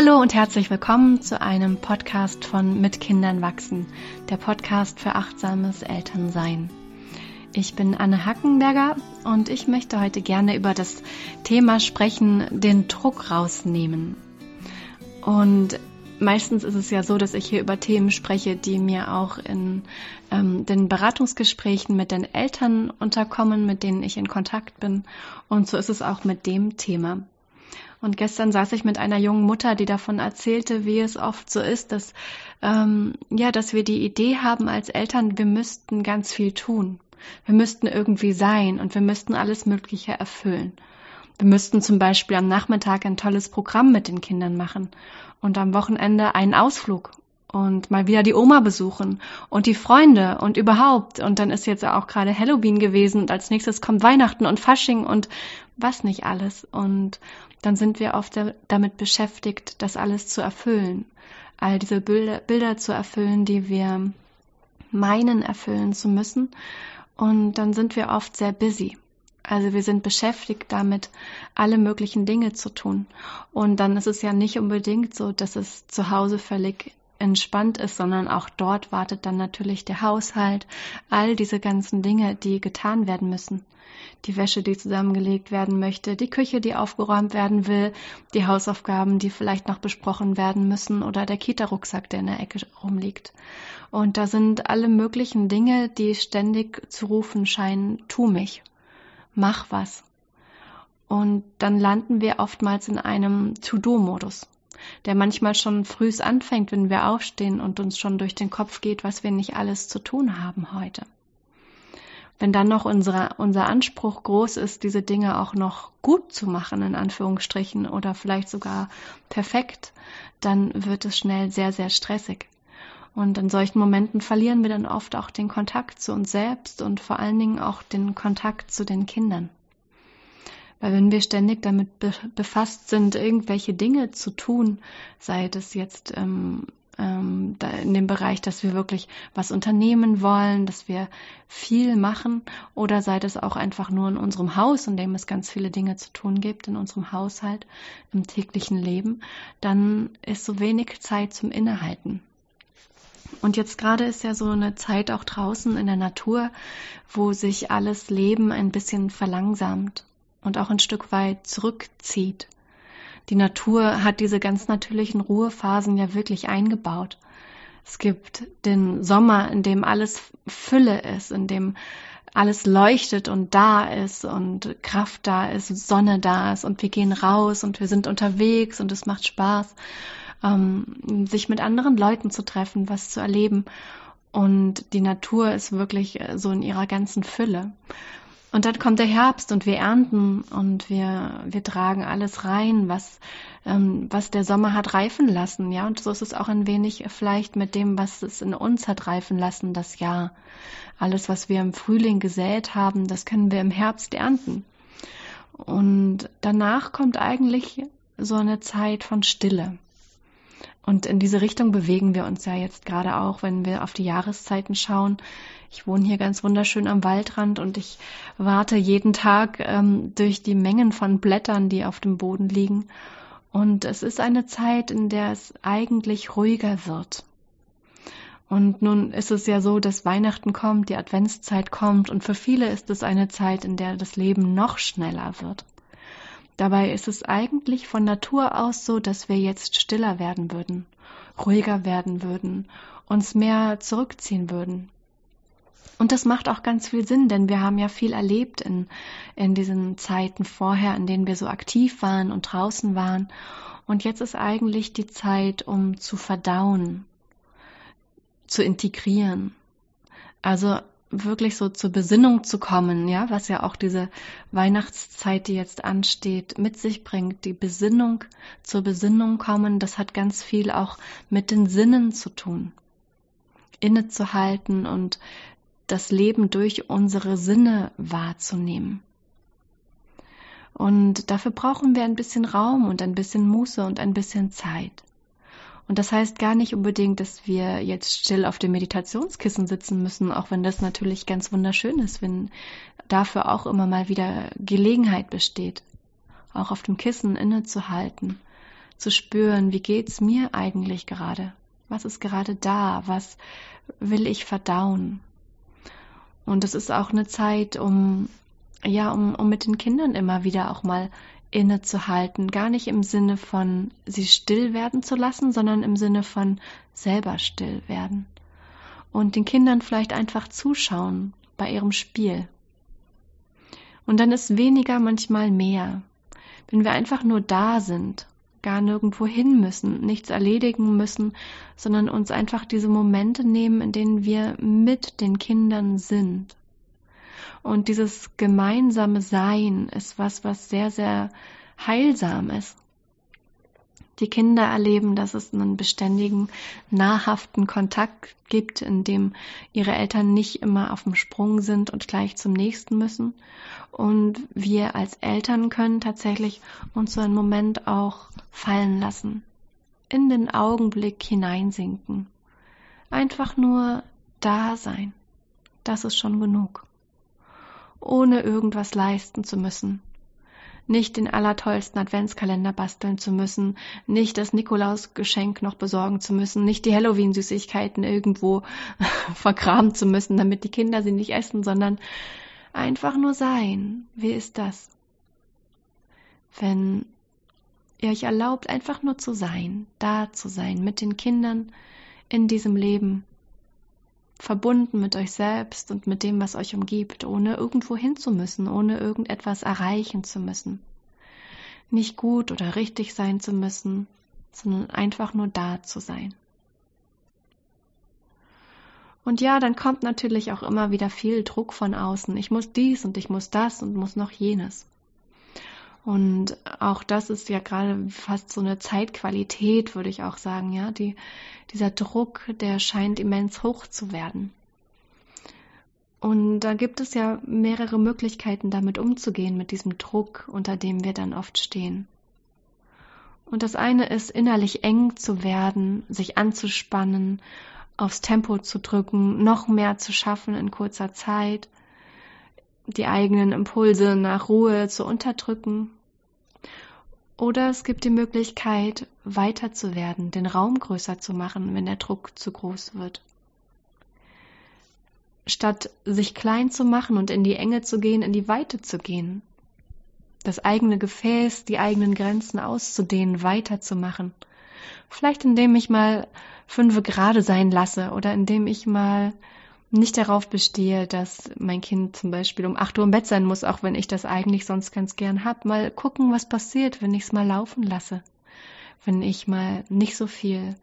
Hallo und herzlich willkommen zu einem Podcast von Mit Kindern wachsen, der Podcast für achtsames Elternsein. Ich bin Anne Hackenberger und ich möchte heute gerne über das Thema sprechen, den Druck rausnehmen. Und meistens ist es ja so, dass ich hier über Themen spreche, die mir auch in ähm, den Beratungsgesprächen mit den Eltern unterkommen, mit denen ich in Kontakt bin. Und so ist es auch mit dem Thema. Und gestern saß ich mit einer jungen Mutter, die davon erzählte, wie es oft so ist, dass ähm, ja, dass wir die Idee haben als Eltern, wir müssten ganz viel tun. Wir müssten irgendwie sein und wir müssten alles Mögliche erfüllen. Wir müssten zum Beispiel am Nachmittag ein tolles Programm mit den Kindern machen und am Wochenende einen Ausflug und mal wieder die Oma besuchen und die Freunde und überhaupt. Und dann ist jetzt auch gerade Halloween gewesen und als nächstes kommt Weihnachten und Fasching und was nicht alles. Und dann sind wir oft damit beschäftigt, das alles zu erfüllen. All diese Bilder, Bilder zu erfüllen, die wir meinen erfüllen zu müssen. Und dann sind wir oft sehr busy. Also wir sind beschäftigt damit, alle möglichen Dinge zu tun. Und dann ist es ja nicht unbedingt so, dass es zu Hause völlig entspannt ist, sondern auch dort wartet dann natürlich der Haushalt, all diese ganzen Dinge, die getan werden müssen. Die Wäsche, die zusammengelegt werden möchte, die Küche, die aufgeräumt werden will, die Hausaufgaben, die vielleicht noch besprochen werden müssen oder der Kita-Rucksack, der in der Ecke rumliegt. Und da sind alle möglichen Dinge, die ständig zu rufen scheinen, tu mich, mach was. Und dann landen wir oftmals in einem To-Do-Modus der manchmal schon frühs anfängt, wenn wir aufstehen und uns schon durch den Kopf geht, was wir nicht alles zu tun haben heute. Wenn dann noch unsere, unser Anspruch groß ist, diese Dinge auch noch gut zu machen, in Anführungsstrichen, oder vielleicht sogar perfekt, dann wird es schnell sehr, sehr stressig. Und in solchen Momenten verlieren wir dann oft auch den Kontakt zu uns selbst und vor allen Dingen auch den Kontakt zu den Kindern. Weil wenn wir ständig damit be befasst sind, irgendwelche Dinge zu tun, sei es jetzt ähm, ähm, in dem Bereich, dass wir wirklich was unternehmen wollen, dass wir viel machen, oder sei es auch einfach nur in unserem Haus, in dem es ganz viele Dinge zu tun gibt, in unserem Haushalt, im täglichen Leben, dann ist so wenig Zeit zum Innehalten. Und jetzt gerade ist ja so eine Zeit auch draußen in der Natur, wo sich alles Leben ein bisschen verlangsamt und auch ein Stück weit zurückzieht. Die Natur hat diese ganz natürlichen Ruhephasen ja wirklich eingebaut. Es gibt den Sommer, in dem alles Fülle ist, in dem alles leuchtet und da ist und Kraft da ist, Sonne da ist und wir gehen raus und wir sind unterwegs und es macht Spaß, ähm, sich mit anderen Leuten zu treffen, was zu erleben. Und die Natur ist wirklich äh, so in ihrer ganzen Fülle. Und dann kommt der Herbst und wir ernten und wir, wir tragen alles rein, was, ähm, was der Sommer hat reifen lassen. Ja, und so ist es auch ein wenig vielleicht mit dem, was es in uns hat reifen lassen, das Jahr. Alles, was wir im Frühling gesät haben, das können wir im Herbst ernten. Und danach kommt eigentlich so eine Zeit von Stille. Und in diese Richtung bewegen wir uns ja jetzt gerade auch, wenn wir auf die Jahreszeiten schauen. Ich wohne hier ganz wunderschön am Waldrand und ich warte jeden Tag ähm, durch die Mengen von Blättern, die auf dem Boden liegen. Und es ist eine Zeit, in der es eigentlich ruhiger wird. Und nun ist es ja so, dass Weihnachten kommt, die Adventszeit kommt und für viele ist es eine Zeit, in der das Leben noch schneller wird. Dabei ist es eigentlich von Natur aus so, dass wir jetzt stiller werden würden, ruhiger werden würden, uns mehr zurückziehen würden. Und das macht auch ganz viel Sinn, denn wir haben ja viel erlebt in, in diesen Zeiten vorher, in denen wir so aktiv waren und draußen waren. Und jetzt ist eigentlich die Zeit, um zu verdauen, zu integrieren. Also wirklich so zur Besinnung zu kommen, ja, was ja auch diese Weihnachtszeit, die jetzt ansteht, mit sich bringt. Die Besinnung, zur Besinnung kommen, das hat ganz viel auch mit den Sinnen zu tun. Innezuhalten und das Leben durch unsere Sinne wahrzunehmen. Und dafür brauchen wir ein bisschen Raum und ein bisschen Muße und ein bisschen Zeit. Und das heißt gar nicht unbedingt, dass wir jetzt still auf dem Meditationskissen sitzen müssen, auch wenn das natürlich ganz wunderschön ist, wenn dafür auch immer mal wieder Gelegenheit besteht, auch auf dem Kissen innezuhalten, zu spüren, wie geht's mir eigentlich gerade? Was ist gerade da? Was will ich verdauen? Und es ist auch eine Zeit, um, ja, um, um mit den Kindern immer wieder auch mal innezuhalten. Gar nicht im Sinne von sie still werden zu lassen, sondern im Sinne von selber still werden. Und den Kindern vielleicht einfach zuschauen bei ihrem Spiel. Und dann ist weniger manchmal mehr. Wenn wir einfach nur da sind, gar nirgendwo hin müssen, nichts erledigen müssen, sondern uns einfach diese Momente nehmen, in denen wir mit den Kindern sind. Und dieses gemeinsame Sein ist was, was sehr, sehr heilsam ist. Die Kinder erleben, dass es einen beständigen, nahrhaften Kontakt gibt, in dem ihre Eltern nicht immer auf dem Sprung sind und gleich zum nächsten müssen. Und wir als Eltern können tatsächlich uns so einen Moment auch fallen lassen, in den Augenblick hineinsinken. Einfach nur da sein. Das ist schon genug. Ohne irgendwas leisten zu müssen, nicht den allertollsten Adventskalender basteln zu müssen, nicht das Nikolausgeschenk noch besorgen zu müssen, nicht die Halloween-Süßigkeiten irgendwo vergraben zu müssen, damit die Kinder sie nicht essen, sondern einfach nur sein. Wie ist das? Wenn ihr euch erlaubt, einfach nur zu sein, da zu sein, mit den Kindern in diesem Leben, verbunden mit euch selbst und mit dem, was euch umgibt, ohne irgendwo hin zu müssen, ohne irgendetwas erreichen zu müssen. Nicht gut oder richtig sein zu müssen, sondern einfach nur da zu sein. Und ja, dann kommt natürlich auch immer wieder viel Druck von außen. Ich muss dies und ich muss das und muss noch jenes. Und auch das ist ja gerade fast so eine Zeitqualität, würde ich auch sagen, ja. Die, dieser Druck, der scheint immens hoch zu werden. Und da gibt es ja mehrere Möglichkeiten, damit umzugehen, mit diesem Druck, unter dem wir dann oft stehen. Und das eine ist, innerlich eng zu werden, sich anzuspannen, aufs Tempo zu drücken, noch mehr zu schaffen in kurzer Zeit, die eigenen Impulse nach Ruhe zu unterdrücken oder es gibt die Möglichkeit, weiter zu werden, den Raum größer zu machen, wenn der Druck zu groß wird. Statt sich klein zu machen und in die Enge zu gehen, in die Weite zu gehen. Das eigene Gefäß, die eigenen Grenzen auszudehnen, weiterzumachen. Vielleicht indem ich mal fünfe gerade sein lasse oder indem ich mal nicht darauf bestehe, dass mein Kind zum Beispiel um 8 Uhr im Bett sein muss, auch wenn ich das eigentlich sonst ganz gern hab. Mal gucken, was passiert, wenn ich es mal laufen lasse. Wenn ich mal nicht so viel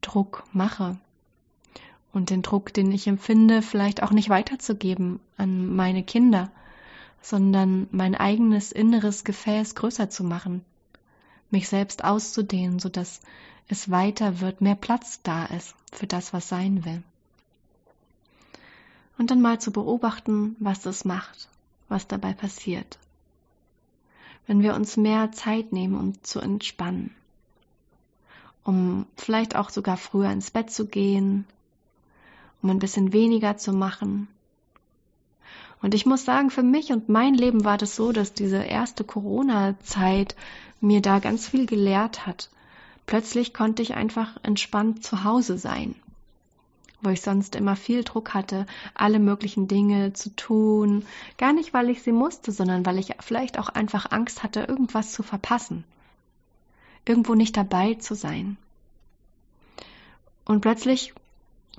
Druck mache. Und den Druck, den ich empfinde, vielleicht auch nicht weiterzugeben an meine Kinder, sondern mein eigenes inneres Gefäß größer zu machen. Mich selbst auszudehnen, sodass es weiter wird, mehr Platz da ist für das, was sein will und dann mal zu beobachten, was das macht, was dabei passiert. Wenn wir uns mehr Zeit nehmen, um zu entspannen, um vielleicht auch sogar früher ins Bett zu gehen, um ein bisschen weniger zu machen. Und ich muss sagen, für mich und mein Leben war das so, dass diese erste Corona-Zeit mir da ganz viel gelehrt hat. Plötzlich konnte ich einfach entspannt zu Hause sein wo ich sonst immer viel Druck hatte, alle möglichen Dinge zu tun. Gar nicht, weil ich sie musste, sondern weil ich vielleicht auch einfach Angst hatte, irgendwas zu verpassen. Irgendwo nicht dabei zu sein. Und plötzlich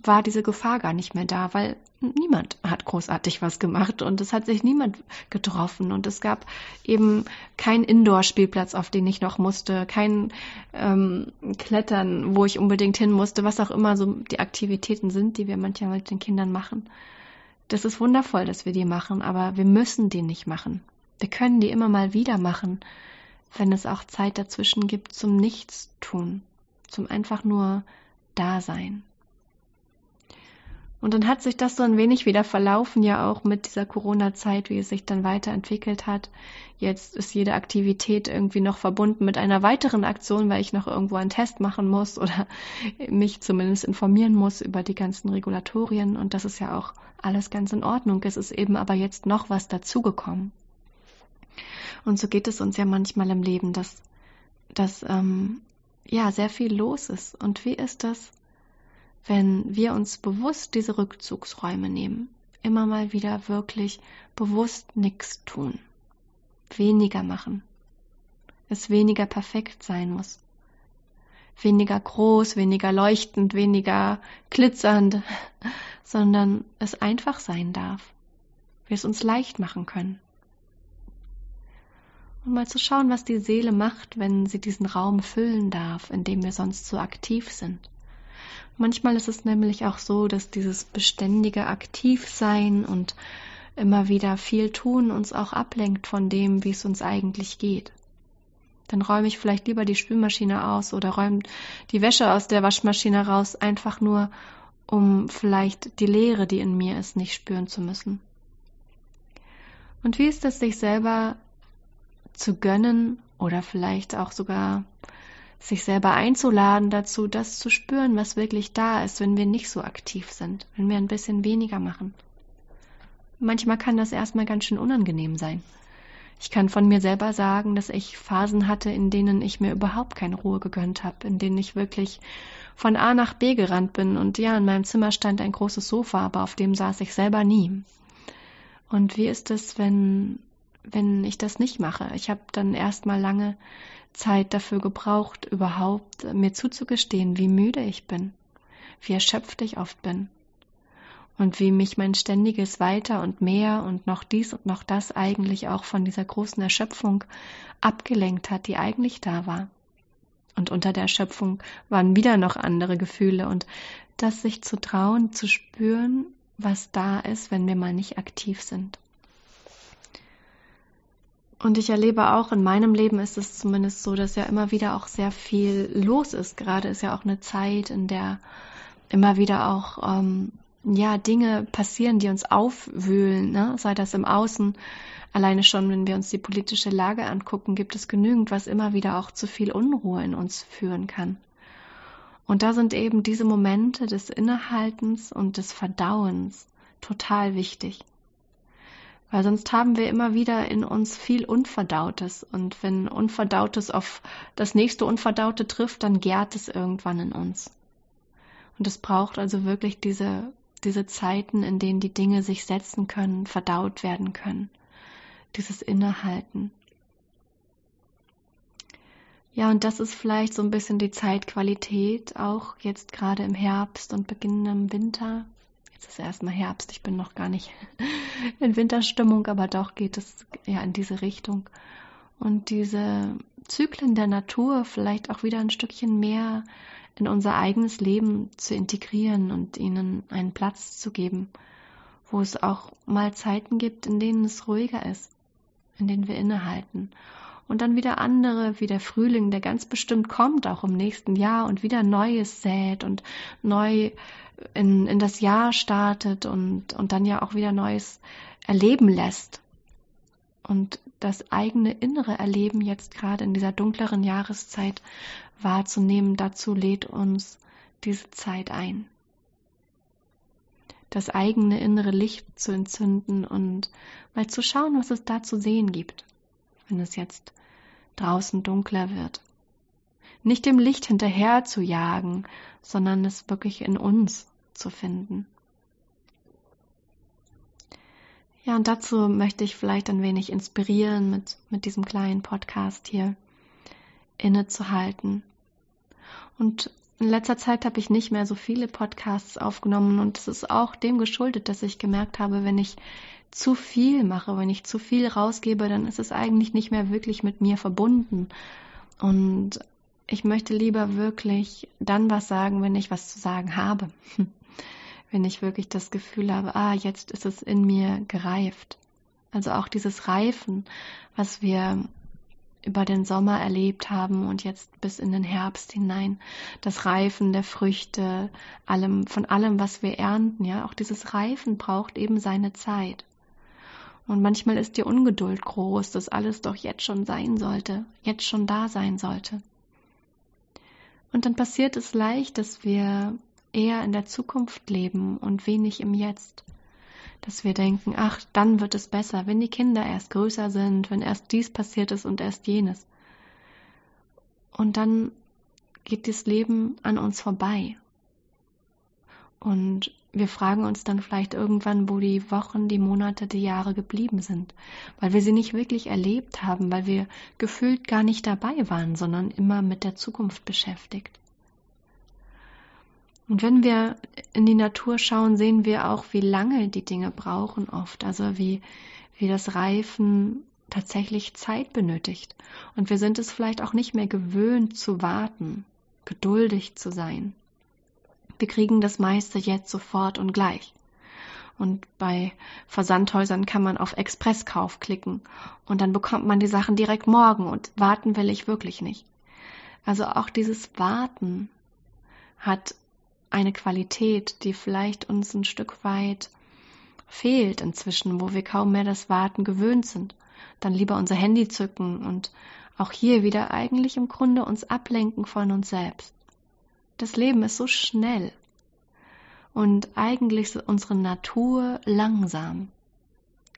war diese Gefahr gar nicht mehr da, weil niemand hat großartig was gemacht und es hat sich niemand getroffen und es gab eben keinen Indoor-Spielplatz, auf den ich noch musste, kein ähm, Klettern, wo ich unbedingt hin musste, was auch immer so die Aktivitäten sind, die wir manchmal mit den Kindern machen. Das ist wundervoll, dass wir die machen, aber wir müssen die nicht machen. Wir können die immer mal wieder machen, wenn es auch Zeit dazwischen gibt zum Nichtstun, zum einfach nur Dasein. Und dann hat sich das so ein wenig wieder verlaufen, ja auch mit dieser Corona-Zeit, wie es sich dann weiterentwickelt hat. Jetzt ist jede Aktivität irgendwie noch verbunden mit einer weiteren Aktion, weil ich noch irgendwo einen Test machen muss oder mich zumindest informieren muss über die ganzen Regulatorien. Und das ist ja auch alles ganz in Ordnung. Es ist eben aber jetzt noch was dazugekommen. Und so geht es uns ja manchmal im Leben, dass, dass ähm, ja sehr viel los ist. Und wie ist das, wenn wir uns bewusst diese Rückzugsräume nehmen? Immer mal wieder wirklich bewusst nichts tun, weniger machen, es weniger perfekt sein muss, weniger groß, weniger leuchtend, weniger glitzernd, sondern es einfach sein darf, wir es uns leicht machen können und mal zu schauen, was die Seele macht, wenn sie diesen Raum füllen darf, in dem wir sonst so aktiv sind. Manchmal ist es nämlich auch so, dass dieses beständige Aktivsein und immer wieder viel tun uns auch ablenkt von dem, wie es uns eigentlich geht. Dann räume ich vielleicht lieber die Spülmaschine aus oder räume die Wäsche aus der Waschmaschine raus, einfach nur, um vielleicht die Leere, die in mir ist, nicht spüren zu müssen. Und wie ist es, sich selber zu gönnen oder vielleicht auch sogar sich selber einzuladen dazu, das zu spüren, was wirklich da ist, wenn wir nicht so aktiv sind, wenn wir ein bisschen weniger machen. Manchmal kann das erstmal ganz schön unangenehm sein. Ich kann von mir selber sagen, dass ich Phasen hatte, in denen ich mir überhaupt keine Ruhe gegönnt habe, in denen ich wirklich von A nach B gerannt bin und ja, in meinem Zimmer stand ein großes Sofa, aber auf dem saß ich selber nie. Und wie ist es, wenn wenn ich das nicht mache. Ich habe dann erstmal lange Zeit dafür gebraucht, überhaupt mir zuzugestehen, wie müde ich bin, wie erschöpft ich oft bin und wie mich mein ständiges Weiter und mehr und noch dies und noch das eigentlich auch von dieser großen Erschöpfung abgelenkt hat, die eigentlich da war. Und unter der Erschöpfung waren wieder noch andere Gefühle und das sich zu trauen, zu spüren, was da ist, wenn wir mal nicht aktiv sind. Und ich erlebe auch, in meinem Leben ist es zumindest so, dass ja immer wieder auch sehr viel los ist. Gerade ist ja auch eine Zeit, in der immer wieder auch ähm, ja Dinge passieren, die uns aufwühlen, ne? sei das im Außen. Alleine schon, wenn wir uns die politische Lage angucken, gibt es genügend, was immer wieder auch zu viel Unruhe in uns führen kann. Und da sind eben diese Momente des Innehaltens und des Verdauens total wichtig. Weil sonst haben wir immer wieder in uns viel Unverdautes. Und wenn Unverdautes auf das nächste Unverdaute trifft, dann gärt es irgendwann in uns. Und es braucht also wirklich diese, diese Zeiten, in denen die Dinge sich setzen können, verdaut werden können. Dieses Innehalten. Ja, und das ist vielleicht so ein bisschen die Zeitqualität, auch jetzt gerade im Herbst und beginnendem Winter, Jetzt ist erstmal Herbst, ich bin noch gar nicht in Winterstimmung, aber doch geht es ja in diese Richtung. Und diese Zyklen der Natur vielleicht auch wieder ein Stückchen mehr in unser eigenes Leben zu integrieren und ihnen einen Platz zu geben, wo es auch mal Zeiten gibt, in denen es ruhiger ist, in denen wir innehalten. Und dann wieder andere, wie der Frühling, der ganz bestimmt kommt, auch im nächsten Jahr und wieder Neues sät und neu in, in das Jahr startet und, und dann ja auch wieder Neues erleben lässt. Und das eigene innere Erleben jetzt gerade in dieser dunkleren Jahreszeit wahrzunehmen, dazu lädt uns diese Zeit ein. Das eigene innere Licht zu entzünden und mal zu schauen, was es da zu sehen gibt, wenn es jetzt draußen dunkler wird. Nicht dem Licht hinterher zu jagen, sondern es wirklich in uns zu finden. Ja, und dazu möchte ich vielleicht ein wenig inspirieren mit, mit diesem kleinen Podcast hier innezuhalten. Und in letzter Zeit habe ich nicht mehr so viele Podcasts aufgenommen und es ist auch dem geschuldet, dass ich gemerkt habe, wenn ich zu viel mache, wenn ich zu viel rausgebe, dann ist es eigentlich nicht mehr wirklich mit mir verbunden. Und ich möchte lieber wirklich dann was sagen, wenn ich was zu sagen habe. wenn ich wirklich das Gefühl habe, ah, jetzt ist es in mir gereift. Also auch dieses Reifen, was wir über den Sommer erlebt haben und jetzt bis in den Herbst hinein, das Reifen der Früchte, allem, von allem, was wir ernten, ja, auch dieses Reifen braucht eben seine Zeit. Und manchmal ist die Ungeduld groß, dass alles doch jetzt schon sein sollte, jetzt schon da sein sollte. Und dann passiert es leicht, dass wir eher in der Zukunft leben und wenig im Jetzt. Dass wir denken, ach, dann wird es besser, wenn die Kinder erst größer sind, wenn erst dies passiert ist und erst jenes. Und dann geht das Leben an uns vorbei. Und wir fragen uns dann vielleicht irgendwann, wo die Wochen, die Monate, die Jahre geblieben sind, weil wir sie nicht wirklich erlebt haben, weil wir gefühlt gar nicht dabei waren, sondern immer mit der Zukunft beschäftigt. Und wenn wir in die Natur schauen, sehen wir auch, wie lange die Dinge brauchen oft, also wie, wie das Reifen tatsächlich Zeit benötigt. Und wir sind es vielleicht auch nicht mehr gewöhnt zu warten, geduldig zu sein. Wir kriegen das meiste jetzt sofort und gleich. Und bei Versandhäusern kann man auf Expresskauf klicken und dann bekommt man die Sachen direkt morgen und warten will ich wirklich nicht. Also auch dieses Warten hat eine Qualität, die vielleicht uns ein Stück weit fehlt inzwischen, wo wir kaum mehr das Warten gewöhnt sind. Dann lieber unser Handy zücken und auch hier wieder eigentlich im Grunde uns ablenken von uns selbst. Das Leben ist so schnell. Und eigentlich ist unsere Natur langsam.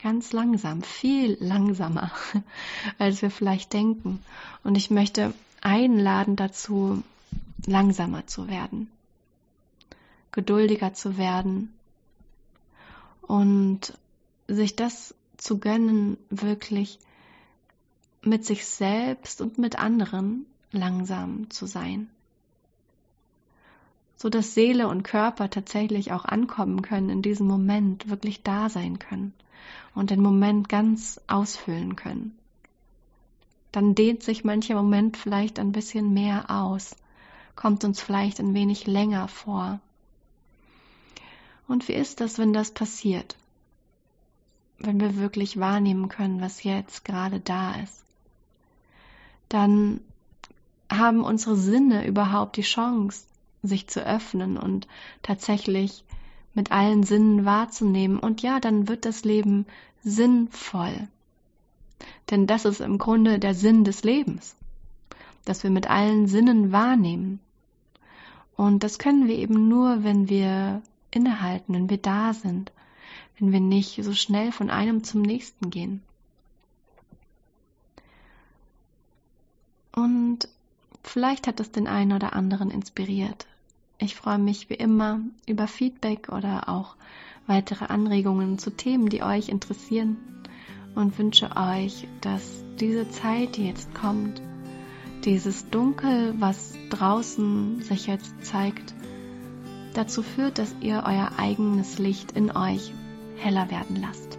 Ganz langsam, viel langsamer, als wir vielleicht denken. Und ich möchte einladen dazu, langsamer zu werden, geduldiger zu werden und sich das zu gönnen, wirklich mit sich selbst und mit anderen langsam zu sein so dass Seele und Körper tatsächlich auch ankommen können in diesem Moment, wirklich da sein können und den Moment ganz ausfüllen können. Dann dehnt sich mancher Moment vielleicht ein bisschen mehr aus, kommt uns vielleicht ein wenig länger vor. Und wie ist das, wenn das passiert? Wenn wir wirklich wahrnehmen können, was jetzt gerade da ist? Dann haben unsere Sinne überhaupt die Chance, sich zu öffnen und tatsächlich mit allen Sinnen wahrzunehmen. Und ja, dann wird das Leben sinnvoll. Denn das ist im Grunde der Sinn des Lebens, dass wir mit allen Sinnen wahrnehmen. Und das können wir eben nur, wenn wir innehalten, wenn wir da sind, wenn wir nicht so schnell von einem zum nächsten gehen. Und vielleicht hat es den einen oder anderen inspiriert, ich freue mich wie immer über Feedback oder auch weitere Anregungen zu Themen, die euch interessieren und wünsche euch, dass diese Zeit, die jetzt kommt, dieses Dunkel, was draußen sich jetzt zeigt, dazu führt, dass ihr euer eigenes Licht in euch heller werden lasst.